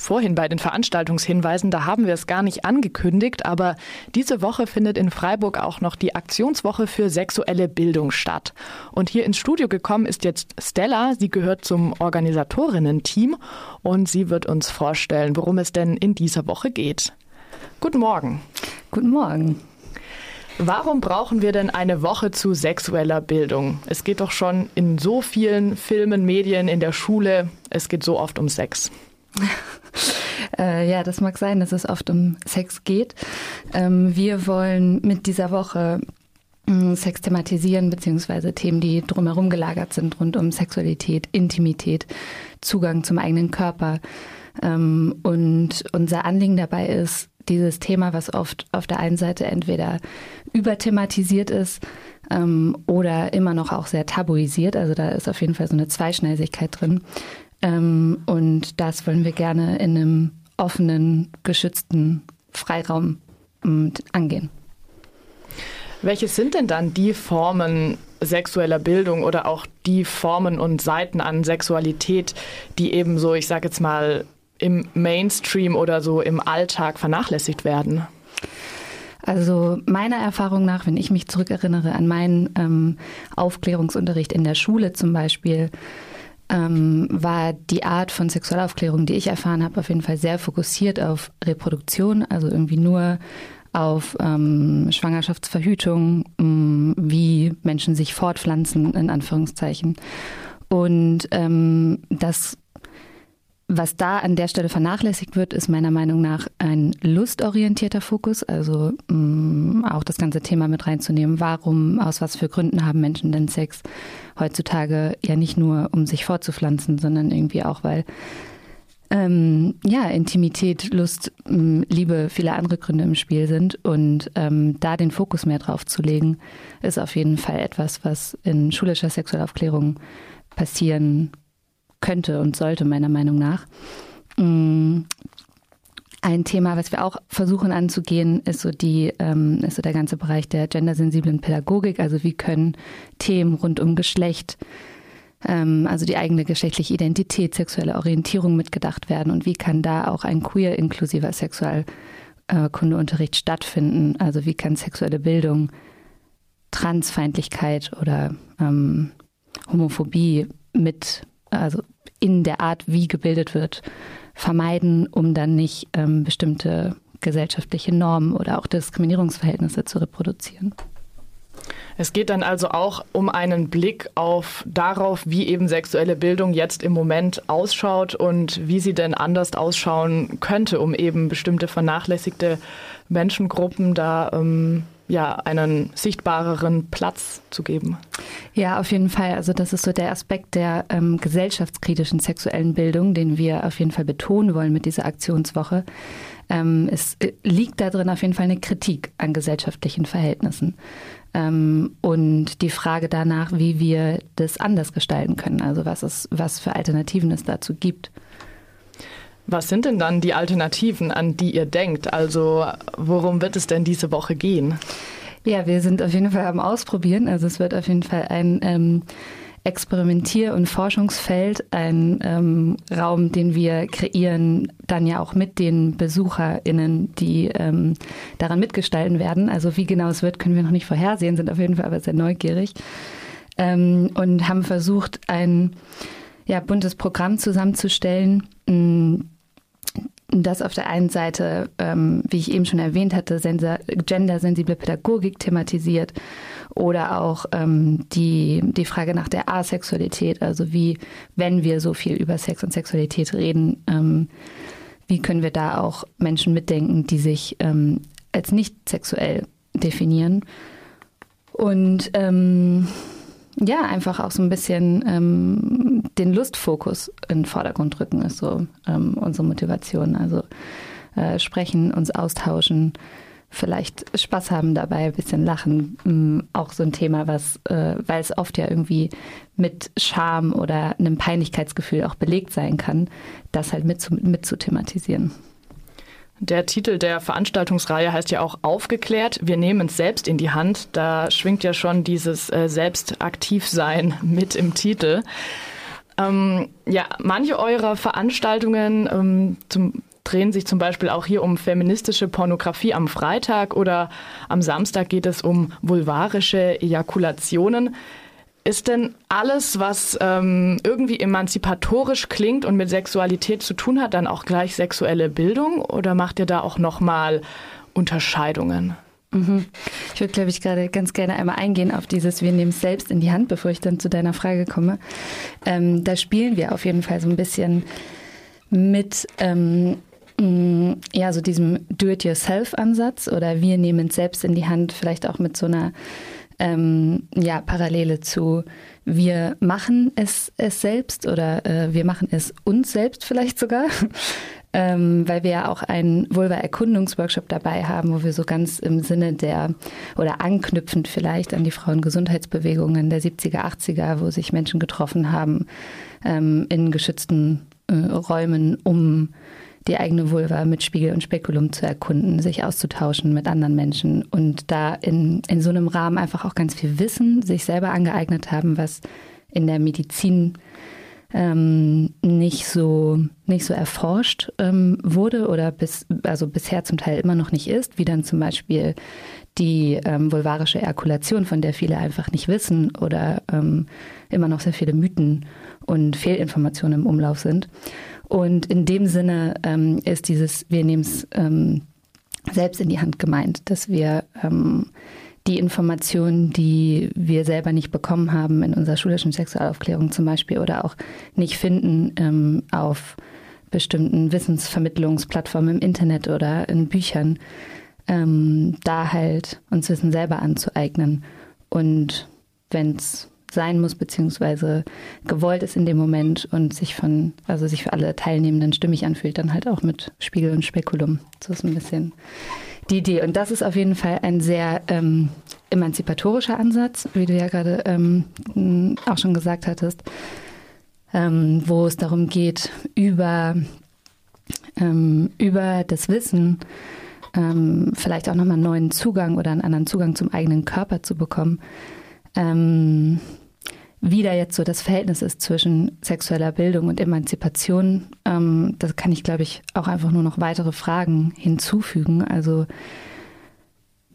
Vorhin bei den Veranstaltungshinweisen, da haben wir es gar nicht angekündigt, aber diese Woche findet in Freiburg auch noch die Aktionswoche für sexuelle Bildung statt. Und hier ins Studio gekommen ist jetzt Stella. Sie gehört zum Organisatorinnen-Team und sie wird uns vorstellen, worum es denn in dieser Woche geht. Guten Morgen. Guten Morgen. Warum brauchen wir denn eine Woche zu sexueller Bildung? Es geht doch schon in so vielen Filmen, Medien, in der Schule. Es geht so oft um Sex. äh, ja, das mag sein, dass es oft um Sex geht. Ähm, wir wollen mit dieser Woche mm, Sex thematisieren, beziehungsweise Themen, die drumherum gelagert sind, rund um Sexualität, Intimität, Zugang zum eigenen Körper. Ähm, und unser Anliegen dabei ist, dieses Thema, was oft auf der einen Seite entweder überthematisiert ist ähm, oder immer noch auch sehr tabuisiert, also da ist auf jeden Fall so eine Zweischneidigkeit drin, ähm, und das wollen wir gerne in einem offenen, geschützten Freiraum ähm, angehen. Welche sind denn dann die Formen sexueller Bildung oder auch die Formen und Seiten an Sexualität, die eben so, ich sage jetzt mal, im Mainstream oder so im Alltag vernachlässigt werden? Also meiner Erfahrung nach, wenn ich mich zurückerinnere an meinen ähm, Aufklärungsunterricht in der Schule zum Beispiel, ähm, war die Art von Sexualaufklärung, die ich erfahren habe, auf jeden Fall sehr fokussiert auf Reproduktion, also irgendwie nur auf ähm, Schwangerschaftsverhütung, ähm, wie Menschen sich fortpflanzen, in Anführungszeichen. Und ähm, das was da an der Stelle vernachlässigt wird, ist meiner Meinung nach ein lustorientierter Fokus, also mh, mm, auch das ganze Thema mit reinzunehmen. Warum, aus was für Gründen haben Menschen denn Sex? Heutzutage ja nicht nur, um sich fortzupflanzen, sondern irgendwie auch, weil ähm, ja, Intimität, Lust, mm, Liebe, viele andere Gründe im Spiel sind. Und ähm, da den Fokus mehr drauf zu legen, ist auf jeden Fall etwas, was in schulischer Sexualaufklärung passieren könnte und sollte, meiner Meinung nach. Mm, ein Thema, was wir auch versuchen anzugehen, ist so die, ähm, ist so der ganze Bereich der gendersensiblen Pädagogik. Also wie können Themen rund um Geschlecht, ähm, also die eigene geschlechtliche Identität, sexuelle Orientierung mitgedacht werden und wie kann da auch ein queer inklusiver Sexualkundeunterricht stattfinden? Also wie kann sexuelle Bildung Transfeindlichkeit oder ähm, Homophobie mit also in der Art, wie gebildet wird, vermeiden, um dann nicht ähm, bestimmte gesellschaftliche Normen oder auch Diskriminierungsverhältnisse zu reproduzieren. Es geht dann also auch um einen Blick auf darauf, wie eben sexuelle Bildung jetzt im Moment ausschaut und wie sie denn anders ausschauen könnte, um eben bestimmte vernachlässigte Menschengruppen da ähm, ja, einen sichtbareren Platz zu geben. Ja, auf jeden Fall. Also das ist so der Aspekt der ähm, gesellschaftskritischen sexuellen Bildung, den wir auf jeden Fall betonen wollen mit dieser Aktionswoche. Ähm, es äh, liegt da drin auf jeden Fall eine Kritik an gesellschaftlichen Verhältnissen. Ähm, und die Frage danach, wie wir das anders gestalten können. Also was es, was für Alternativen es dazu gibt. Was sind denn dann die Alternativen, an die ihr denkt? Also worum wird es denn diese Woche gehen? Ja, wir sind auf jeden Fall am Ausprobieren. Also es wird auf jeden Fall ein ähm, Experimentier- und Forschungsfeld, ein ähm, Raum, den wir kreieren, dann ja auch mit den BesucherInnen, die ähm, daran mitgestalten werden. Also wie genau es wird, können wir noch nicht vorhersehen, sind auf jeden Fall aber sehr neugierig ähm, und haben versucht, ein ja, buntes Programm zusammenzustellen, mh, das auf der einen Seite, ähm, wie ich eben schon erwähnt hatte, gendersensible Pädagogik thematisiert oder auch ähm, die, die Frage nach der Asexualität, also wie, wenn wir so viel über Sex und Sexualität reden, ähm, wie können wir da auch Menschen mitdenken, die sich ähm, als nicht sexuell definieren. Und ähm, ja, einfach auch so ein bisschen ähm, den Lustfokus in den Vordergrund rücken, ist so ähm, unsere Motivation. Also äh, sprechen, uns austauschen, vielleicht Spaß haben dabei, ein bisschen lachen. Ähm, auch so ein Thema, was, äh, weil es oft ja irgendwie mit Scham oder einem Peinlichkeitsgefühl auch belegt sein kann, das halt mit zu, mit zu thematisieren. Der Titel der Veranstaltungsreihe heißt ja auch Aufgeklärt. Wir nehmen es selbst in die Hand. Da schwingt ja schon dieses äh, Selbstaktivsein mit im Titel. Ähm, ja, manche eurer Veranstaltungen ähm, zum, drehen sich zum Beispiel auch hier um feministische Pornografie am Freitag oder am Samstag geht es um vulvarische Ejakulationen. Ist denn alles, was ähm, irgendwie emanzipatorisch klingt und mit Sexualität zu tun hat, dann auch gleich sexuelle Bildung oder macht ihr da auch nochmal Unterscheidungen? Mhm. Ich würde, glaube ich, gerade ganz gerne einmal eingehen auf dieses Wir nehmen es selbst in die Hand, bevor ich dann zu deiner Frage komme. Ähm, da spielen wir auf jeden Fall so ein bisschen mit ähm, mm, ja, so diesem Do-it-yourself-Ansatz oder wir nehmen es selbst in die Hand, vielleicht auch mit so einer ähm, ja, Parallele zu wir machen es, es selbst oder äh, wir machen es uns selbst vielleicht sogar. Ähm, weil wir ja auch einen Vulva-Erkundungsworkshop dabei haben, wo wir so ganz im Sinne der oder anknüpfend vielleicht an die Frauengesundheitsbewegungen der 70er, 80er, wo sich Menschen getroffen haben ähm, in geschützten äh, Räumen, um die eigene Vulva mit Spiegel und Spekulum zu erkunden, sich auszutauschen mit anderen Menschen und da in, in so einem Rahmen einfach auch ganz viel Wissen sich selber angeeignet haben, was in der Medizin ähm, nicht so nicht so erforscht ähm, wurde oder bis also bisher zum Teil immer noch nicht ist, wie dann zum Beispiel die ähm, vulvarische Erkulation, von der viele einfach nicht wissen oder ähm, immer noch sehr viele Mythen und Fehlinformationen im Umlauf sind. Und in dem Sinne ähm, ist dieses, wir nehmen es ähm, selbst in die Hand gemeint, dass wir ähm, die Informationen, die wir selber nicht bekommen haben in unserer schulischen Sexualaufklärung zum Beispiel oder auch nicht finden ähm, auf bestimmten Wissensvermittlungsplattformen im Internet oder in Büchern, ähm, da halt uns Wissen selber anzueignen. Und wenn es sein muss, beziehungsweise gewollt ist in dem Moment und sich von, also sich für alle Teilnehmenden stimmig anfühlt, dann halt auch mit Spiegel und Spekulum. So ist ein bisschen die Idee. Und das ist auf jeden Fall ein sehr ähm, emanzipatorischer Ansatz, wie du ja gerade ähm, auch schon gesagt hattest, ähm, wo es darum geht, über, ähm, über das Wissen ähm, vielleicht auch nochmal einen neuen Zugang oder einen anderen Zugang zum eigenen Körper zu bekommen. Ähm, wie da jetzt so das Verhältnis ist zwischen sexueller Bildung und Emanzipation, ähm, das kann ich, glaube ich, auch einfach nur noch weitere Fragen hinzufügen. Also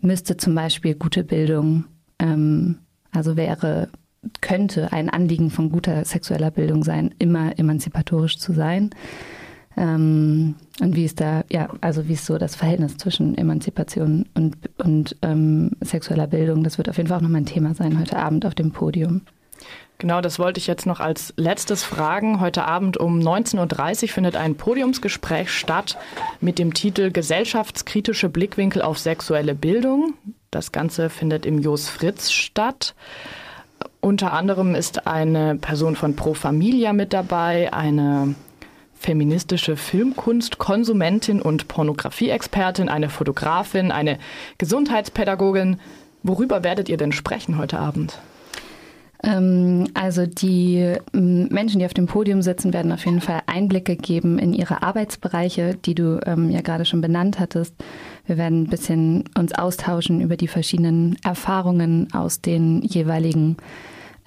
müsste zum Beispiel gute Bildung, ähm, also wäre, könnte ein Anliegen von guter sexueller Bildung sein, immer emanzipatorisch zu sein. Ähm, und wie ist da, ja, also wie ist so das Verhältnis zwischen Emanzipation und, und ähm, sexueller Bildung? Das wird auf jeden Fall auch nochmal ein Thema sein heute Abend auf dem Podium. Genau, das wollte ich jetzt noch als letztes fragen. Heute Abend um 19.30 Uhr findet ein Podiumsgespräch statt mit dem Titel Gesellschaftskritische Blickwinkel auf sexuelle Bildung. Das Ganze findet im Jos Fritz statt. Unter anderem ist eine Person von Pro Familia mit dabei, eine feministische Filmkunstkonsumentin und Pornografieexpertin, eine Fotografin, eine Gesundheitspädagogin. Worüber werdet ihr denn sprechen heute Abend? Ähm, also die ähm, Menschen, die auf dem Podium sitzen, werden auf jeden Fall Einblicke geben in ihre Arbeitsbereiche, die du ähm, ja gerade schon benannt hattest. Wir werden ein bisschen uns austauschen über die verschiedenen Erfahrungen aus den jeweiligen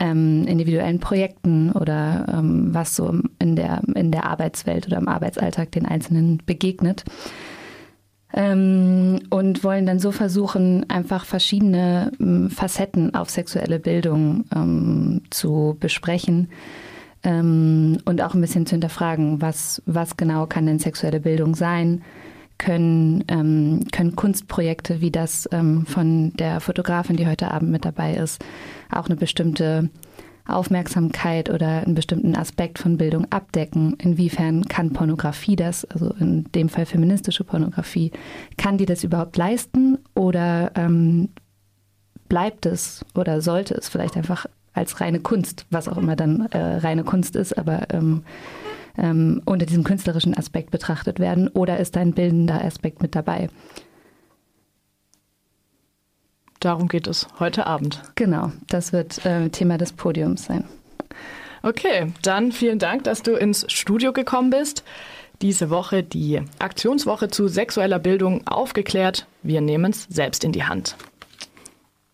individuellen Projekten oder was so in der, in der Arbeitswelt oder im Arbeitsalltag den Einzelnen begegnet ähm, und wollen dann so versuchen, einfach verschiedene ähm, Facetten auf sexuelle Bildung ähm, zu besprechen ähm, und auch ein bisschen zu hinterfragen, was, was genau kann denn sexuelle Bildung sein? Können, ähm, können Kunstprojekte wie das ähm, von der Fotografin, die heute Abend mit dabei ist, auch eine bestimmte Aufmerksamkeit oder einen bestimmten Aspekt von Bildung abdecken. Inwiefern kann Pornografie das, also in dem Fall feministische Pornografie, kann die das überhaupt leisten oder ähm, bleibt es oder sollte es vielleicht einfach als reine Kunst, was auch immer dann äh, reine Kunst ist, aber ähm, ähm, unter diesem künstlerischen Aspekt betrachtet werden oder ist ein bildender Aspekt mit dabei? Darum geht es heute Abend. Genau, das wird äh, Thema des Podiums sein. Okay, dann vielen Dank, dass du ins Studio gekommen bist. Diese Woche die Aktionswoche zu sexueller Bildung aufgeklärt. Wir nehmen es selbst in die Hand.